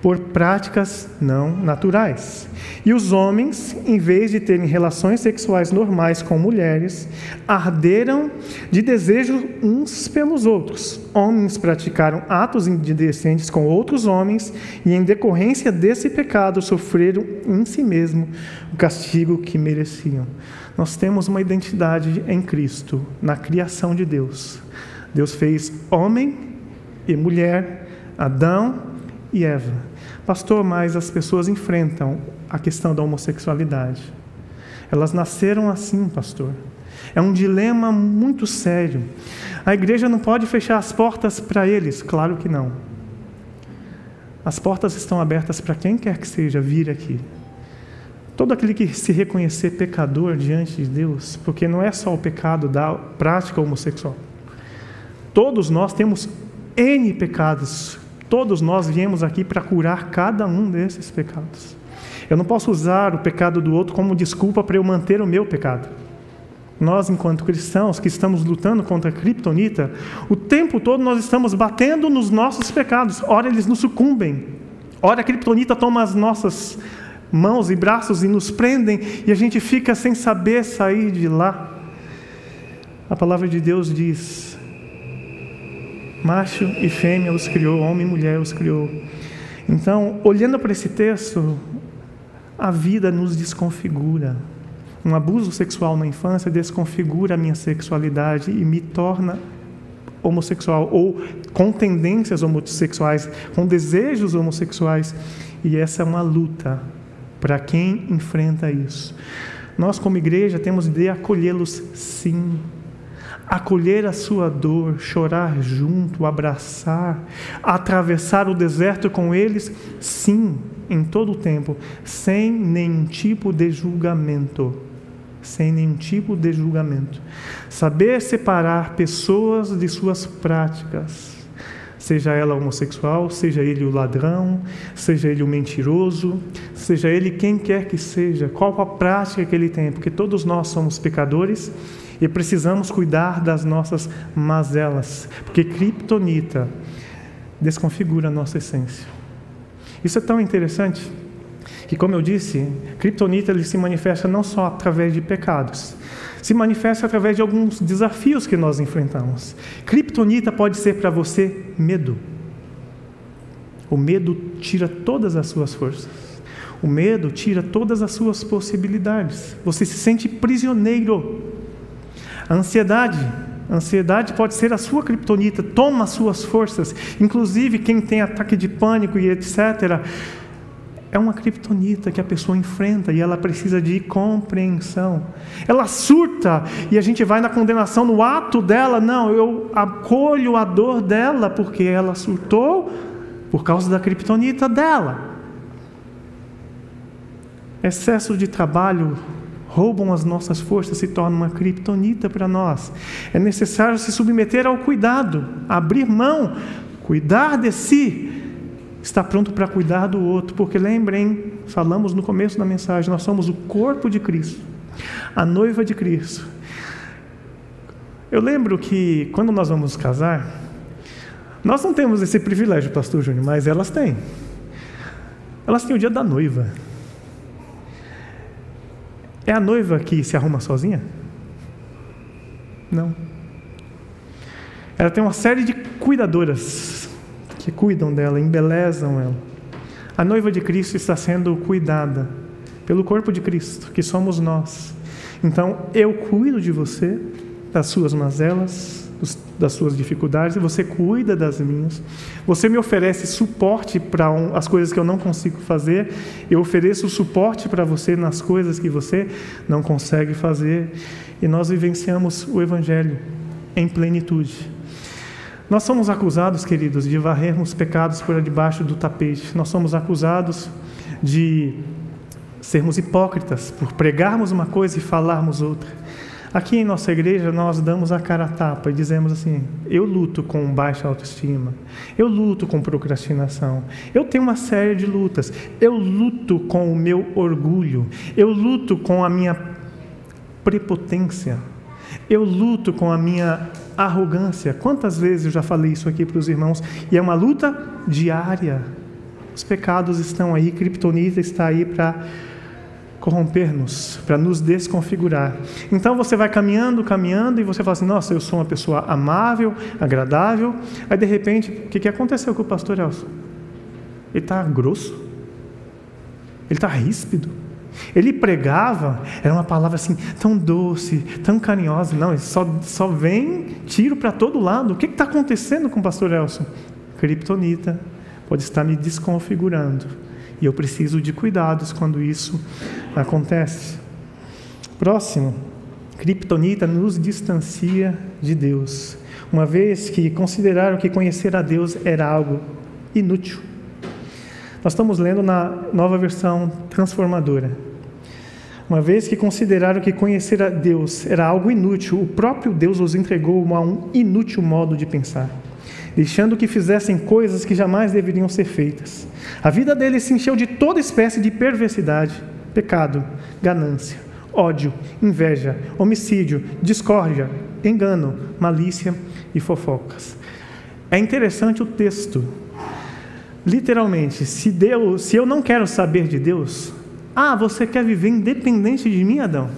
por práticas não naturais. E os homens, em vez de terem relações sexuais normais com mulheres, arderam de desejo uns pelos outros. Homens praticaram atos indecentes com outros homens e, em decorrência desse pecado, sofreram em si mesmo o castigo que mereciam. Nós temos uma identidade em Cristo, na criação de Deus. Deus fez homem e mulher, Adão e Eva. Pastor, mas as pessoas enfrentam a questão da homossexualidade. Elas nasceram assim, pastor. É um dilema muito sério. A igreja não pode fechar as portas para eles? Claro que não. As portas estão abertas para quem quer que seja vir aqui. Todo aquele que se reconhecer pecador diante de Deus, porque não é só o pecado da prática homossexual. Todos nós temos N pecados Todos nós viemos aqui para curar cada um desses pecados. Eu não posso usar o pecado do outro como desculpa para eu manter o meu pecado. Nós, enquanto cristãos que estamos lutando contra a criptonita, o tempo todo nós estamos batendo nos nossos pecados. Ora, eles nos sucumbem. Ora, a criptonita toma as nossas mãos e braços e nos prendem e a gente fica sem saber sair de lá. A palavra de Deus diz: Macho e fêmea os criou, homem e mulher os criou. Então, olhando para esse texto, a vida nos desconfigura. Um abuso sexual na infância desconfigura a minha sexualidade e me torna homossexual ou com tendências homossexuais, com desejos homossexuais. E essa é uma luta para quem enfrenta isso. Nós, como igreja, temos de acolhê-los sim acolher a sua dor, chorar junto, abraçar, atravessar o deserto com eles, sim, em todo o tempo, sem nenhum tipo de julgamento. Sem nenhum tipo de julgamento. Saber separar pessoas de suas práticas, seja ela homossexual, seja ele o ladrão, seja ele o mentiroso, seja ele quem quer que seja, qual a prática que ele tem, porque todos nós somos pecadores e precisamos cuidar das nossas mazelas, porque criptonita desconfigura a nossa essência. Isso é tão interessante que, como eu disse, criptonita ele se manifesta não só através de pecados, se manifesta através de alguns desafios que nós enfrentamos. Criptonita pode ser para você medo. O medo tira todas as suas forças. O medo tira todas as suas possibilidades. Você se sente prisioneiro a ansiedade. A ansiedade pode ser a sua criptonita, toma as suas forças. Inclusive, quem tem ataque de pânico e etc., é uma criptonita que a pessoa enfrenta e ela precisa de compreensão. Ela surta e a gente vai na condenação no ato dela. Não, eu acolho a dor dela porque ela surtou por causa da criptonita dela. Excesso de trabalho roubam as nossas forças, se torna uma criptonita para nós. É necessário se submeter ao cuidado, abrir mão, cuidar de si, estar pronto para cuidar do outro, porque lembrem, falamos no começo da mensagem, nós somos o corpo de Cristo, a noiva de Cristo. Eu lembro que quando nós vamos casar, nós não temos esse privilégio, pastor Júnior, mas elas têm. Elas têm o dia da noiva. É a noiva que se arruma sozinha? Não. Ela tem uma série de cuidadoras que cuidam dela, embelezam ela. A noiva de Cristo está sendo cuidada pelo corpo de Cristo, que somos nós. Então, eu cuido de você, das suas mazelas, das suas dificuldades você cuida das minhas. Você me oferece suporte para um, as coisas que eu não consigo fazer, eu ofereço suporte para você nas coisas que você não consegue fazer. E nós vivenciamos o Evangelho em plenitude. Nós somos acusados, queridos, de varrermos pecados por debaixo do tapete. Nós somos acusados de sermos hipócritas, por pregarmos uma coisa e falarmos outra. Aqui em nossa igreja, nós damos a cara a tapa e dizemos assim: eu luto com baixa autoestima, eu luto com procrastinação, eu tenho uma série de lutas, eu luto com o meu orgulho, eu luto com a minha prepotência, eu luto com a minha arrogância. Quantas vezes eu já falei isso aqui para os irmãos? E é uma luta diária. Os pecados estão aí, Kryptonita está aí para corromper-nos, para nos desconfigurar. Então você vai caminhando, caminhando, e você fala assim: Nossa, eu sou uma pessoa amável, agradável. Aí de repente, o que, que aconteceu com o pastor Elson? Ele está grosso, ele está ríspido. Ele pregava, era uma palavra assim, tão doce, tão carinhosa. Não, ele só, só vem tiro para todo lado. O que está acontecendo com o pastor Elson? Kryptonita pode estar me desconfigurando. E eu preciso de cuidados quando isso acontece. Próximo, Kryptonita nos distancia de Deus, uma vez que consideraram que conhecer a Deus era algo inútil. Nós estamos lendo na nova versão transformadora. Uma vez que consideraram que conhecer a Deus era algo inútil, o próprio Deus os entregou a um inútil modo de pensar deixando que fizessem coisas que jamais deveriam ser feitas. A vida deles se encheu de toda espécie de perversidade, pecado, ganância, ódio, inveja, homicídio, discórdia, engano, malícia e fofocas. É interessante o texto. Literalmente, se Deus, se eu não quero saber de Deus, ah, você quer viver independente de mim, Adão?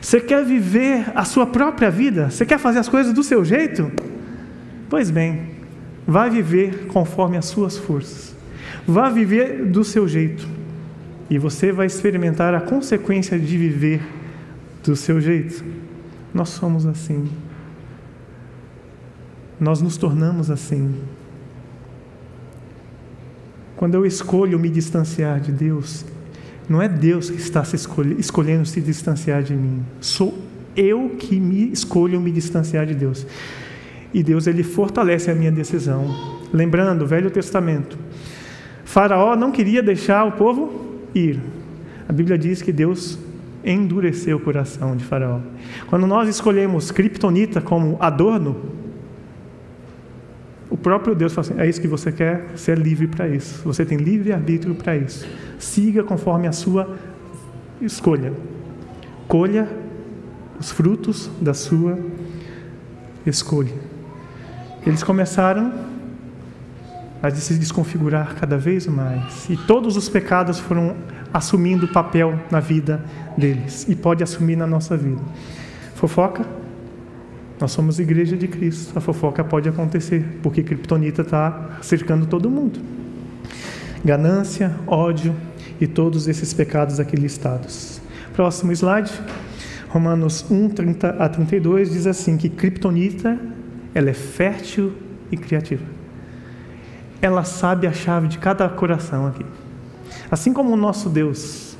Você quer viver a sua própria vida? Você quer fazer as coisas do seu jeito? Pois bem, vá viver conforme as suas forças. Vá viver do seu jeito. E você vai experimentar a consequência de viver do seu jeito. Nós somos assim. Nós nos tornamos assim. Quando eu escolho me distanciar de Deus, não é Deus que está se escolhendo se distanciar de mim. Sou eu que me escolho me distanciar de Deus e Deus ele fortalece a minha decisão. Lembrando, o Velho Testamento, Faraó não queria deixar o povo ir. A Bíblia diz que Deus endureceu o coração de Faraó. Quando nós escolhemos Kryptonita como adorno, o próprio Deus fala assim: é isso que você quer? Você é livre para isso. Você tem livre arbítrio para isso. Siga conforme a sua escolha. Colha os frutos da sua escolha. Eles começaram a se desconfigurar cada vez mais. E todos os pecados foram assumindo papel na vida deles. E pode assumir na nossa vida. Fofoca? Nós somos igreja de Cristo. A fofoca pode acontecer, porque Kryptonita está cercando todo mundo. Ganância, ódio e todos esses pecados aqui listados. Próximo slide. Romanos 1, 30 a 32 diz assim: que Kryptonita ela é fértil e criativa. Ela sabe a chave de cada coração aqui. Assim como o nosso Deus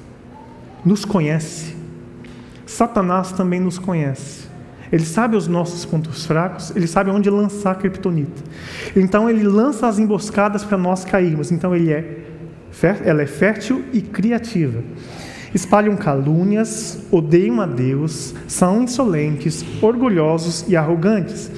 nos conhece, Satanás também nos conhece. Ele sabe os nossos pontos fracos, ele sabe onde lançar a criptonita. Então ele lança as emboscadas para nós cairmos. Então ele é, ela é fértil e criativa espalham calúnias, odeiam a Deus, são insolentes, orgulhosos e arrogantes.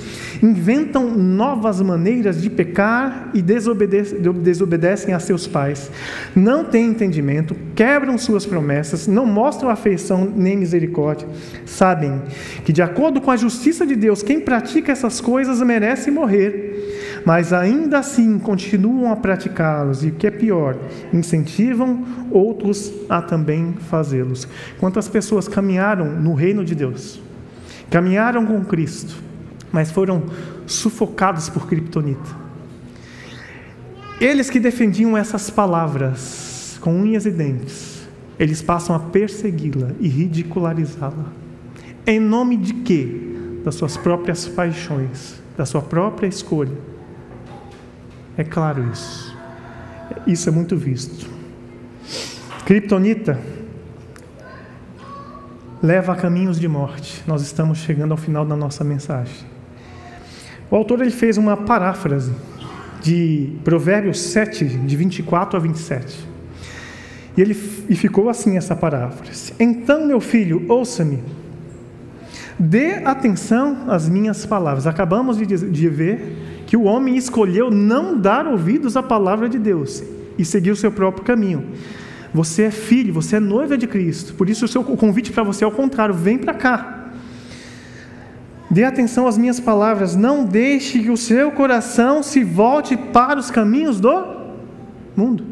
Inventam novas maneiras de pecar e desobedecem, a seus pais. Não têm entendimento, quebram suas promessas, não mostram afeição nem misericórdia. Sabem que, de acordo com a justiça de Deus, quem pratica essas coisas merece morrer mas ainda assim continuam a praticá-los e o que é pior, incentivam outros a também fazê-los. Quantas pessoas caminharam no reino de Deus, caminharam com Cristo, mas foram sufocados por criptonita. Eles que defendiam essas palavras com unhas e dentes, eles passam a persegui-la e ridicularizá-la. Em nome de quê? das suas próprias paixões, da sua própria escolha. É claro isso. Isso é muito visto. Kryptonita leva a caminhos de morte. Nós estamos chegando ao final da nossa mensagem. O autor ele fez uma paráfrase de Provérbios 7, de 24 a 27. E, ele, e ficou assim essa paráfrase: Então, meu filho, ouça-me, dê atenção às minhas palavras. Acabamos de, de ver que o homem escolheu não dar ouvidos à palavra de Deus e seguir o seu próprio caminho. Você é filho, você é noiva de Cristo. Por isso o, seu, o convite para você é o contrário: vem para cá. Dê atenção às minhas palavras, não deixe que o seu coração se volte para os caminhos do mundo.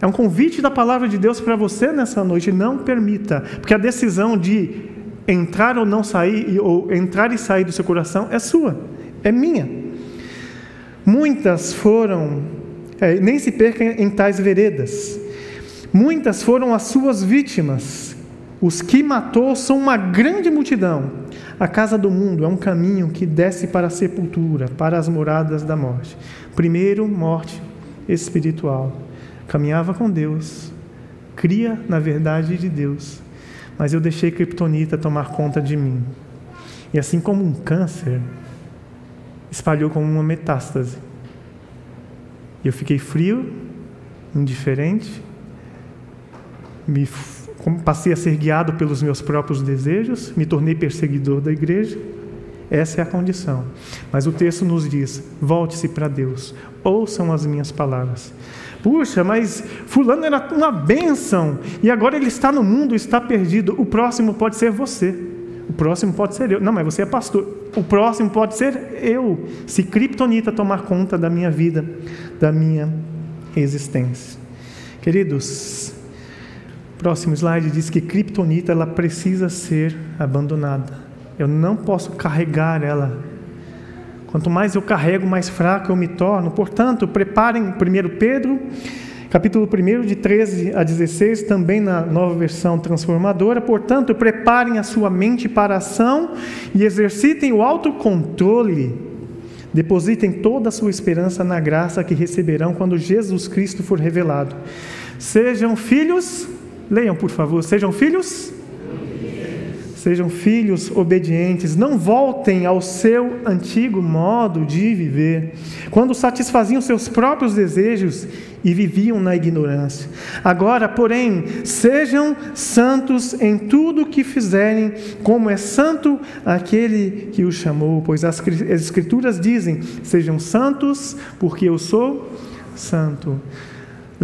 É um convite da palavra de Deus para você nessa noite, não permita, porque a decisão de entrar ou não sair, ou entrar e sair do seu coração é sua, é minha. Muitas foram, é, nem se perca em tais veredas, muitas foram as suas vítimas, os que matou são uma grande multidão a casa do mundo é um caminho que desce para a sepultura, para as moradas da morte. Primeiro, morte espiritual. Caminhava com Deus, cria na verdade de Deus, mas eu deixei Kryptonita tomar conta de mim. E assim como um câncer, espalhou como uma metástase. Eu fiquei frio, indiferente, me passei a ser guiado pelos meus próprios desejos, me tornei perseguidor da igreja. Essa é a condição. Mas o texto nos diz: volte-se para Deus, ouçam as minhas palavras. Puxa, mas Fulano era uma bênção e agora ele está no mundo, está perdido. O próximo pode ser você. O próximo pode ser eu. Não, mas você é pastor. O próximo pode ser eu. Se Kryptonita tomar conta da minha vida, da minha existência. Queridos, Próximo slide diz que Kryptonita ela precisa ser abandonada. Eu não posso carregar ela. Quanto mais eu carrego, mais fraco eu me torno. Portanto, preparem 1 Pedro, capítulo 1, de 13 a 16, também na nova versão transformadora. Portanto, preparem a sua mente para a ação e exercitem o autocontrole. Depositem toda a sua esperança na graça que receberão quando Jesus Cristo for revelado. Sejam filhos Leiam, por favor. Sejam filhos? Sejam filhos obedientes, não voltem ao seu antigo modo de viver, quando satisfaziam seus próprios desejos e viviam na ignorância. Agora, porém, sejam santos em tudo o que fizerem, como é santo aquele que os chamou, pois as Escrituras dizem: sejam santos, porque eu sou santo.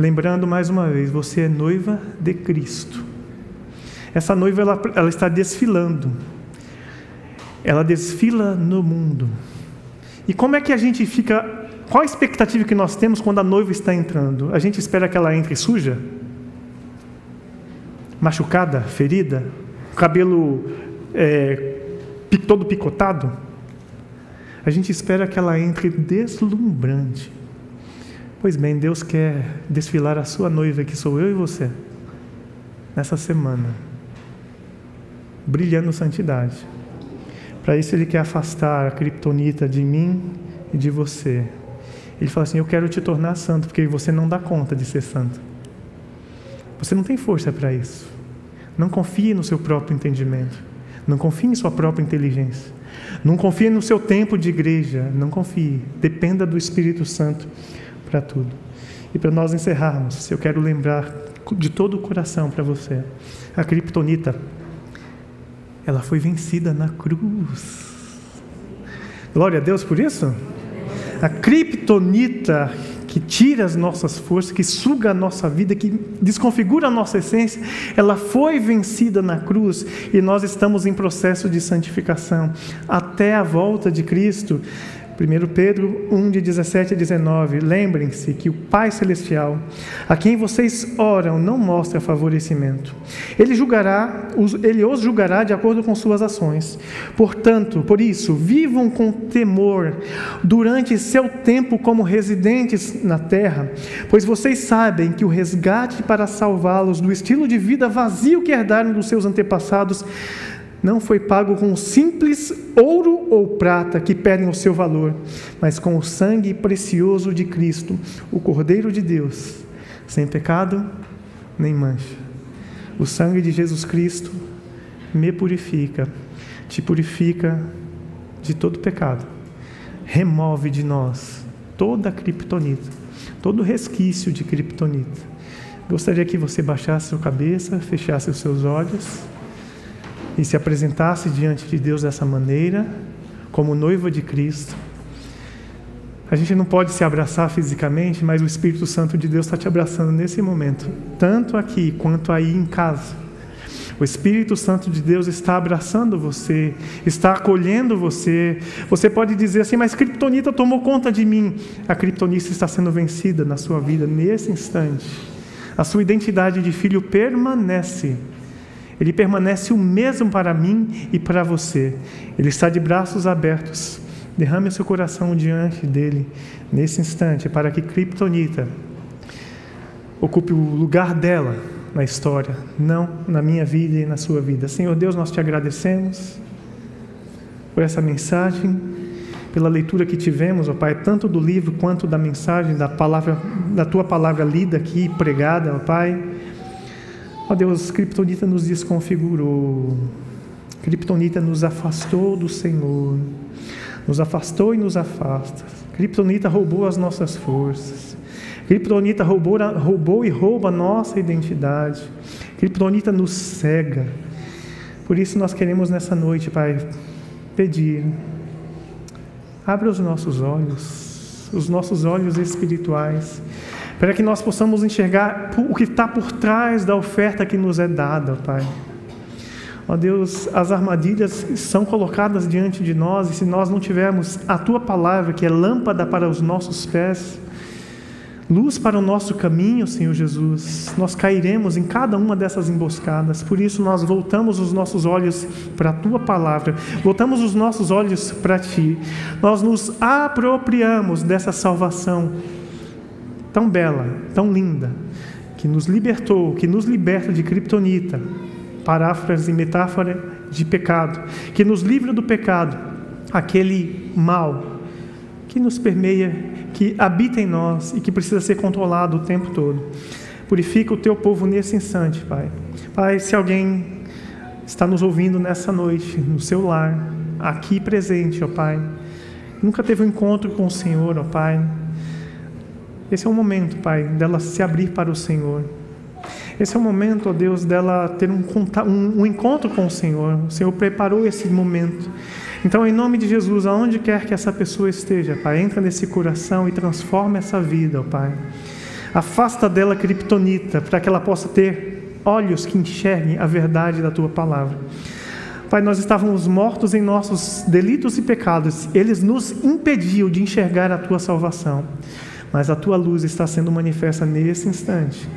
Lembrando mais uma vez, você é noiva de Cristo. Essa noiva ela, ela está desfilando. Ela desfila no mundo. E como é que a gente fica? Qual a expectativa que nós temos quando a noiva está entrando? A gente espera que ela entre suja, machucada, ferida, cabelo é, todo picotado. A gente espera que ela entre deslumbrante. Pois bem, Deus quer desfilar a sua noiva, que sou eu e você, nessa semana, brilhando santidade. Para isso, Ele quer afastar a criptonita de mim e de você. Ele fala assim: Eu quero te tornar santo, porque você não dá conta de ser santo. Você não tem força para isso. Não confie no seu próprio entendimento. Não confie em sua própria inteligência. Não confie no seu tempo de igreja. Não confie. Dependa do Espírito Santo para tudo. E para nós encerrarmos, eu quero lembrar de todo o coração para você. A criptonita, ela foi vencida na cruz. Glória a Deus por isso. A criptonita que tira as nossas forças, que suga a nossa vida, que desconfigura a nossa essência, ela foi vencida na cruz e nós estamos em processo de santificação até a volta de Cristo. 1 Pedro 1, de 17 a 19. Lembrem-se que o Pai Celestial, a quem vocês oram, não mostra favorecimento. Ele julgará, ele os julgará de acordo com suas ações. Portanto, por isso, vivam com temor durante seu tempo como residentes na terra, pois vocês sabem que o resgate para salvá-los do estilo de vida vazio que herdaram dos seus antepassados não foi pago com simples ouro ou prata que perdem o seu valor, mas com o sangue precioso de Cristo, o Cordeiro de Deus, sem pecado nem mancha. O sangue de Jesus Cristo me purifica, te purifica de todo pecado, remove de nós toda a criptonita, todo resquício de criptonita. Gostaria que você baixasse sua cabeça, fechasse os seus olhos e se apresentasse diante de Deus dessa maneira, como noiva de Cristo. A gente não pode se abraçar fisicamente, mas o Espírito Santo de Deus está te abraçando nesse momento, tanto aqui quanto aí em casa. O Espírito Santo de Deus está abraçando você, está acolhendo você. Você pode dizer assim, mas Kryptonita tomou conta de mim. A Kryptonita está sendo vencida na sua vida nesse instante. A sua identidade de filho permanece ele permanece o mesmo para mim e para você. Ele está de braços abertos. Derrame o seu coração diante dele nesse instante, para que Kryptonita ocupe o lugar dela na história, não na minha vida e na sua vida. Senhor Deus, nós te agradecemos por essa mensagem, pela leitura que tivemos, ó Pai, tanto do livro quanto da mensagem, da palavra, da tua palavra lida aqui, pregada, ó Pai. Ó Deus, Kryptonita nos desconfigurou. Kryptonita nos afastou do Senhor. Nos afastou e nos afasta. Kryptonita roubou as nossas forças. Kryptonita roubou, roubou e rouba a nossa identidade. Kryptonita nos cega. Por isso nós queremos nessa noite, Pai, pedir. Abra os nossos olhos, os nossos olhos espirituais para que nós possamos enxergar o que está por trás da oferta que nos é dada, Pai. Ó Deus, as armadilhas são colocadas diante de nós e se nós não tivermos a Tua palavra, que é lâmpada para os nossos pés, luz para o nosso caminho, Senhor Jesus, nós cairemos em cada uma dessas emboscadas. Por isso nós voltamos os nossos olhos para a tua palavra, voltamos os nossos olhos para ti. Nós nos apropriamos dessa salvação tão bela, tão linda, que nos libertou, que nos liberta de criptonita, paráfrase e metáfora de pecado, que nos livra do pecado, aquele mal que nos permeia, que habita em nós e que precisa ser controlado o tempo todo. Purifica o teu povo nesse instante, Pai. Pai, se alguém está nos ouvindo nessa noite, no seu lar, aqui presente, ó Pai, nunca teve um encontro com o Senhor, ó Pai, esse é o momento, Pai, dela se abrir para o Senhor. Esse é o momento, ó Deus, dela ter um, um, um encontro com o Senhor. O Senhor preparou esse momento. Então, em nome de Jesus, aonde quer que essa pessoa esteja, Pai, entra nesse coração e transforma essa vida, ó Pai. Afasta dela a criptonita, para que ela possa ter olhos que enxerguem a verdade da Tua palavra. Pai, nós estávamos mortos em nossos delitos e pecados, eles nos impediam de enxergar a Tua salvação mas a tua luz está sendo manifesta nesse instante.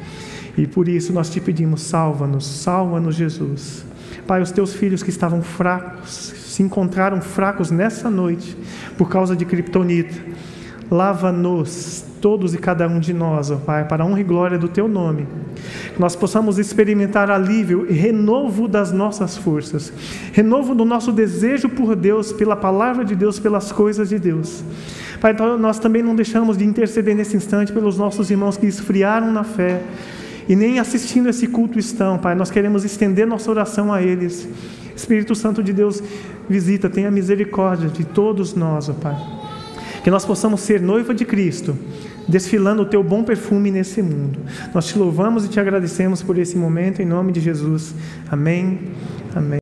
E por isso nós te pedimos: salva-nos, salva-nos, Jesus. Pai, os teus filhos que estavam fracos, se encontraram fracos nessa noite por causa de criptonita. Lava-nos, todos e cada um de nós, ó Pai, para a honra e glória do Teu nome. Que nós possamos experimentar alívio e renovo das nossas forças, renovo do nosso desejo por Deus, pela palavra de Deus, pelas coisas de Deus. Pai, então nós também não deixamos de interceder nesse instante pelos nossos irmãos que esfriaram na fé e nem assistindo esse culto estão, Pai. Nós queremos estender nossa oração a eles. Espírito Santo de Deus, visita, tenha misericórdia de todos nós, ó Pai. Que nós possamos ser noiva de Cristo, desfilando o teu bom perfume nesse mundo. Nós te louvamos e te agradecemos por esse momento, em nome de Jesus. Amém. Amém.